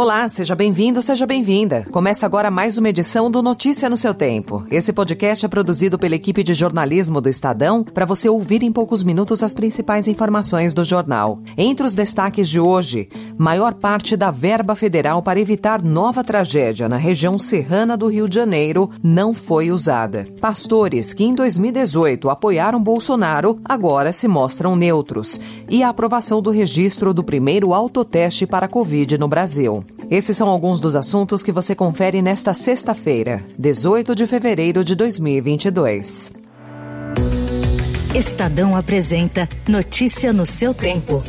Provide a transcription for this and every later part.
Olá, seja bem-vindo, seja bem-vinda. Começa agora mais uma edição do Notícia no seu Tempo. Esse podcast é produzido pela equipe de jornalismo do Estadão para você ouvir em poucos minutos as principais informações do jornal. Entre os destaques de hoje, maior parte da verba federal para evitar nova tragédia na região serrana do Rio de Janeiro não foi usada. Pastores que em 2018 apoiaram Bolsonaro agora se mostram neutros. E a aprovação do registro do primeiro autoteste para Covid no Brasil. Esses são alguns dos assuntos que você confere nesta sexta-feira, 18 de fevereiro de 2022. Estadão apresenta Notícia no seu tempo.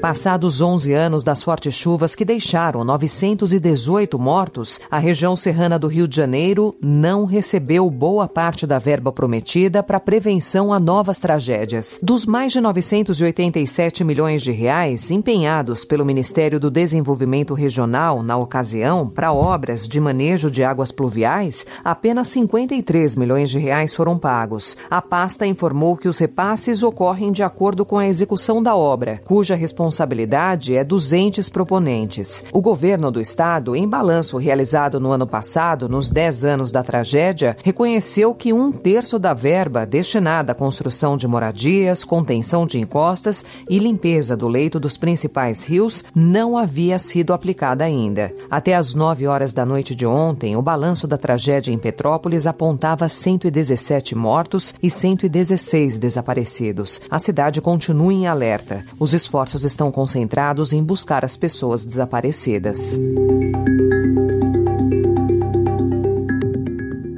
Passados 11 anos das fortes chuvas que deixaram 918 mortos, a região serrana do Rio de Janeiro não recebeu boa parte da verba prometida para prevenção a novas tragédias. Dos mais de 987 milhões de reais empenhados pelo Ministério do Desenvolvimento Regional na ocasião para obras de manejo de águas pluviais, apenas 53 milhões de reais foram pagos. A pasta informou que os repasses ocorrem de acordo com a execução da obra, cuja responsabilidade responsabilidade é dos entes proponentes. O governo do estado, em balanço realizado no ano passado, nos 10 anos da tragédia, reconheceu que um terço da verba destinada à construção de moradias, contenção de encostas e limpeza do leito dos principais rios não havia sido aplicada ainda. Até às 9 horas da noite de ontem, o balanço da tragédia em Petrópolis apontava 117 mortos e 116 desaparecidos. A cidade continua em alerta. Os esforços estão estão concentrados em buscar as pessoas desaparecidas.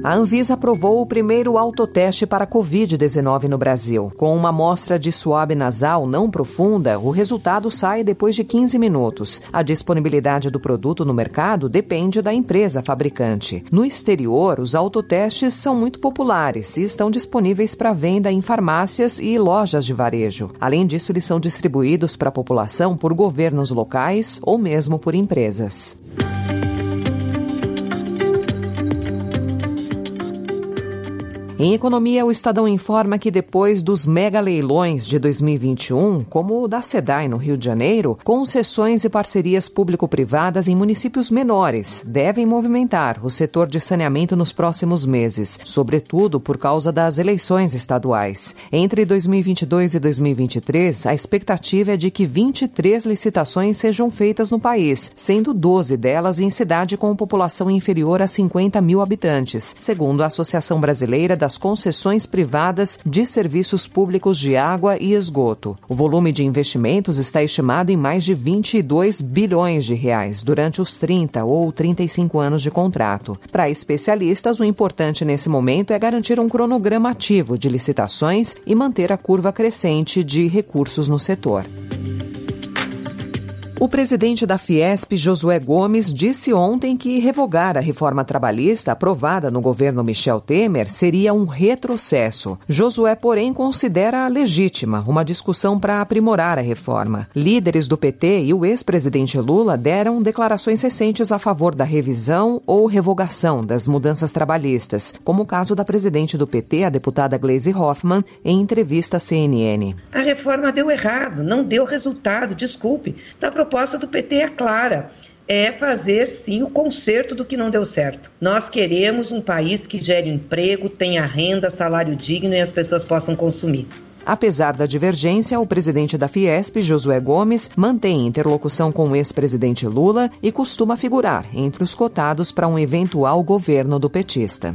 A Anvisa aprovou o primeiro autoteste para Covid-19 no Brasil. Com uma amostra de suave nasal não profunda, o resultado sai depois de 15 minutos. A disponibilidade do produto no mercado depende da empresa fabricante. No exterior, os autotestes são muito populares e estão disponíveis para venda em farmácias e lojas de varejo. Além disso, eles são distribuídos para a população por governos locais ou mesmo por empresas. Em economia, o Estadão informa que depois dos mega leilões de 2021, como o da SEDAI no Rio de Janeiro, concessões e parcerias público-privadas em municípios menores devem movimentar o setor de saneamento nos próximos meses, sobretudo por causa das eleições estaduais. Entre 2022 e 2023, a expectativa é de que 23 licitações sejam feitas no país, sendo 12 delas em cidade com população inferior a 50 mil habitantes, segundo a Associação Brasileira da das concessões privadas de serviços públicos de água e esgoto. O volume de investimentos está estimado em mais de 22 bilhões de reais durante os 30 ou 35 anos de contrato. Para especialistas, o importante nesse momento é garantir um cronograma ativo de licitações e manter a curva crescente de recursos no setor. O presidente da Fiesp, Josué Gomes, disse ontem que revogar a reforma trabalhista aprovada no governo Michel Temer seria um retrocesso. Josué, porém, considera legítima uma discussão para aprimorar a reforma. Líderes do PT e o ex-presidente Lula deram declarações recentes a favor da revisão ou revogação das mudanças trabalhistas, como o caso da presidente do PT, a deputada Gleisi Hoffmann, em entrevista à CNN. A reforma deu errado, não deu resultado, desculpe. Do PT é clara é fazer sim o conserto do que não deu certo. Nós queremos um país que gere emprego, tenha renda, salário digno e as pessoas possam consumir. Apesar da divergência, o presidente da Fiesp, Josué Gomes, mantém interlocução com o ex-presidente Lula e costuma figurar entre os cotados para um eventual governo do petista.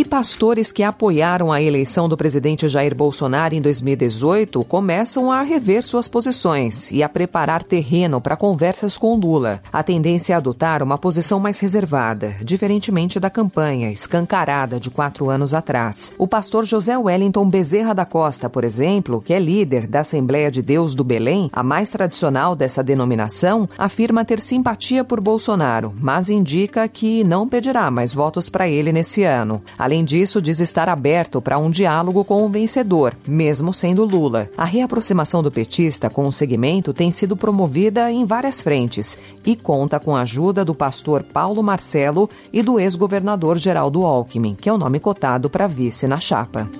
E pastores que apoiaram a eleição do presidente Jair Bolsonaro em 2018 começam a rever suas posições e a preparar terreno para conversas com Lula. A tendência é adotar uma posição mais reservada, diferentemente da campanha escancarada de quatro anos atrás. O pastor José Wellington Bezerra da Costa, por exemplo, que é líder da Assembleia de Deus do Belém, a mais tradicional dessa denominação, afirma ter simpatia por Bolsonaro, mas indica que não pedirá mais votos para ele nesse ano. A Além disso, diz estar aberto para um diálogo com o vencedor, mesmo sendo Lula. A reaproximação do petista com o segmento tem sido promovida em várias frentes e conta com a ajuda do pastor Paulo Marcelo e do ex-governador Geraldo Alckmin, que é o nome cotado para vice na chapa.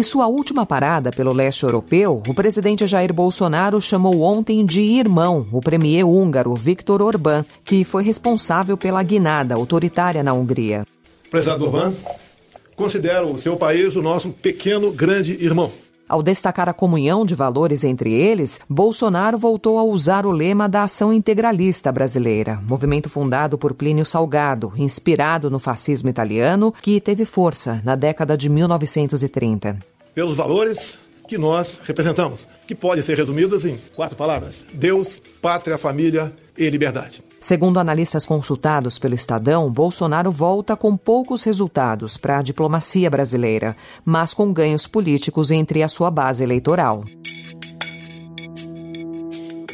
Em sua última parada pelo leste europeu, o presidente Jair Bolsonaro chamou ontem de irmão o premier húngaro Viktor Orbán, que foi responsável pela guinada autoritária na Hungria. Prezado Orbán, considero o seu país o nosso pequeno grande irmão. Ao destacar a comunhão de valores entre eles, Bolsonaro voltou a usar o lema da Ação Integralista Brasileira, movimento fundado por Plínio Salgado, inspirado no fascismo italiano, que teve força na década de 1930. Pelos valores que nós representamos, que podem ser resumidos em quatro palavras: Deus, pátria, família e liberdade. Segundo analistas consultados pelo Estadão, Bolsonaro volta com poucos resultados para a diplomacia brasileira, mas com ganhos políticos entre a sua base eleitoral.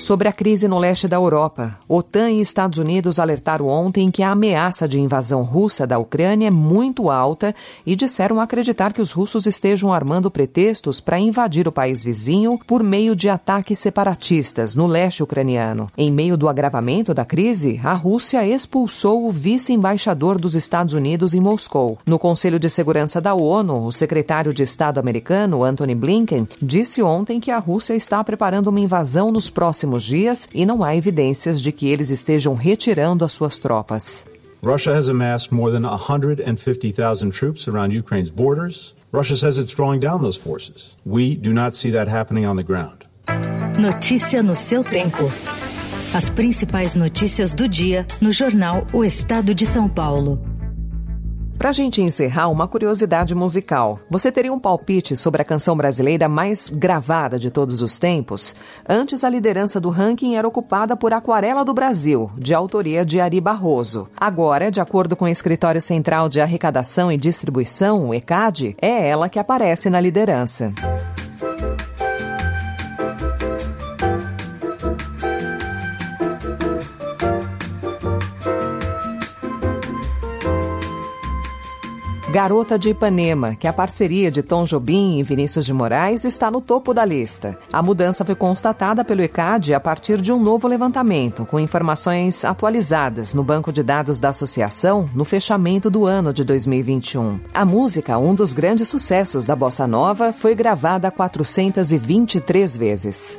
Sobre a crise no leste da Europa, OTAN e Estados Unidos alertaram ontem que a ameaça de invasão russa da Ucrânia é muito alta e disseram acreditar que os russos estejam armando pretextos para invadir o país vizinho por meio de ataques separatistas no leste ucraniano. Em meio do agravamento da crise, a Rússia expulsou o vice-embaixador dos Estados Unidos em Moscou. No Conselho de Segurança da ONU, o secretário de Estado americano, Antony Blinken, disse ontem que a Rússia está preparando uma invasão nos próximos próximos dias e não há evidências de que eles estejam retirando as suas tropas. Russia has amassed more than 150,000 troops around Ukraine's borders. Russia says it's drawing down those forces. We do not see that happening on the ground. Notícia no seu tempo. As principais notícias do dia no jornal O Estado de São Paulo. Para gente encerrar, uma curiosidade musical. Você teria um palpite sobre a canção brasileira mais gravada de todos os tempos? Antes, a liderança do ranking era ocupada por Aquarela do Brasil, de autoria de Ari Barroso. Agora, de acordo com o Escritório Central de Arrecadação e Distribuição, o ECAD, é ela que aparece na liderança. Garota de Ipanema, que é a parceria de Tom Jobim e Vinícius de Moraes está no topo da lista. A mudança foi constatada pelo ECAD a partir de um novo levantamento, com informações atualizadas no banco de dados da associação no fechamento do ano de 2021. A música, um dos grandes sucessos da bossa nova, foi gravada 423 vezes.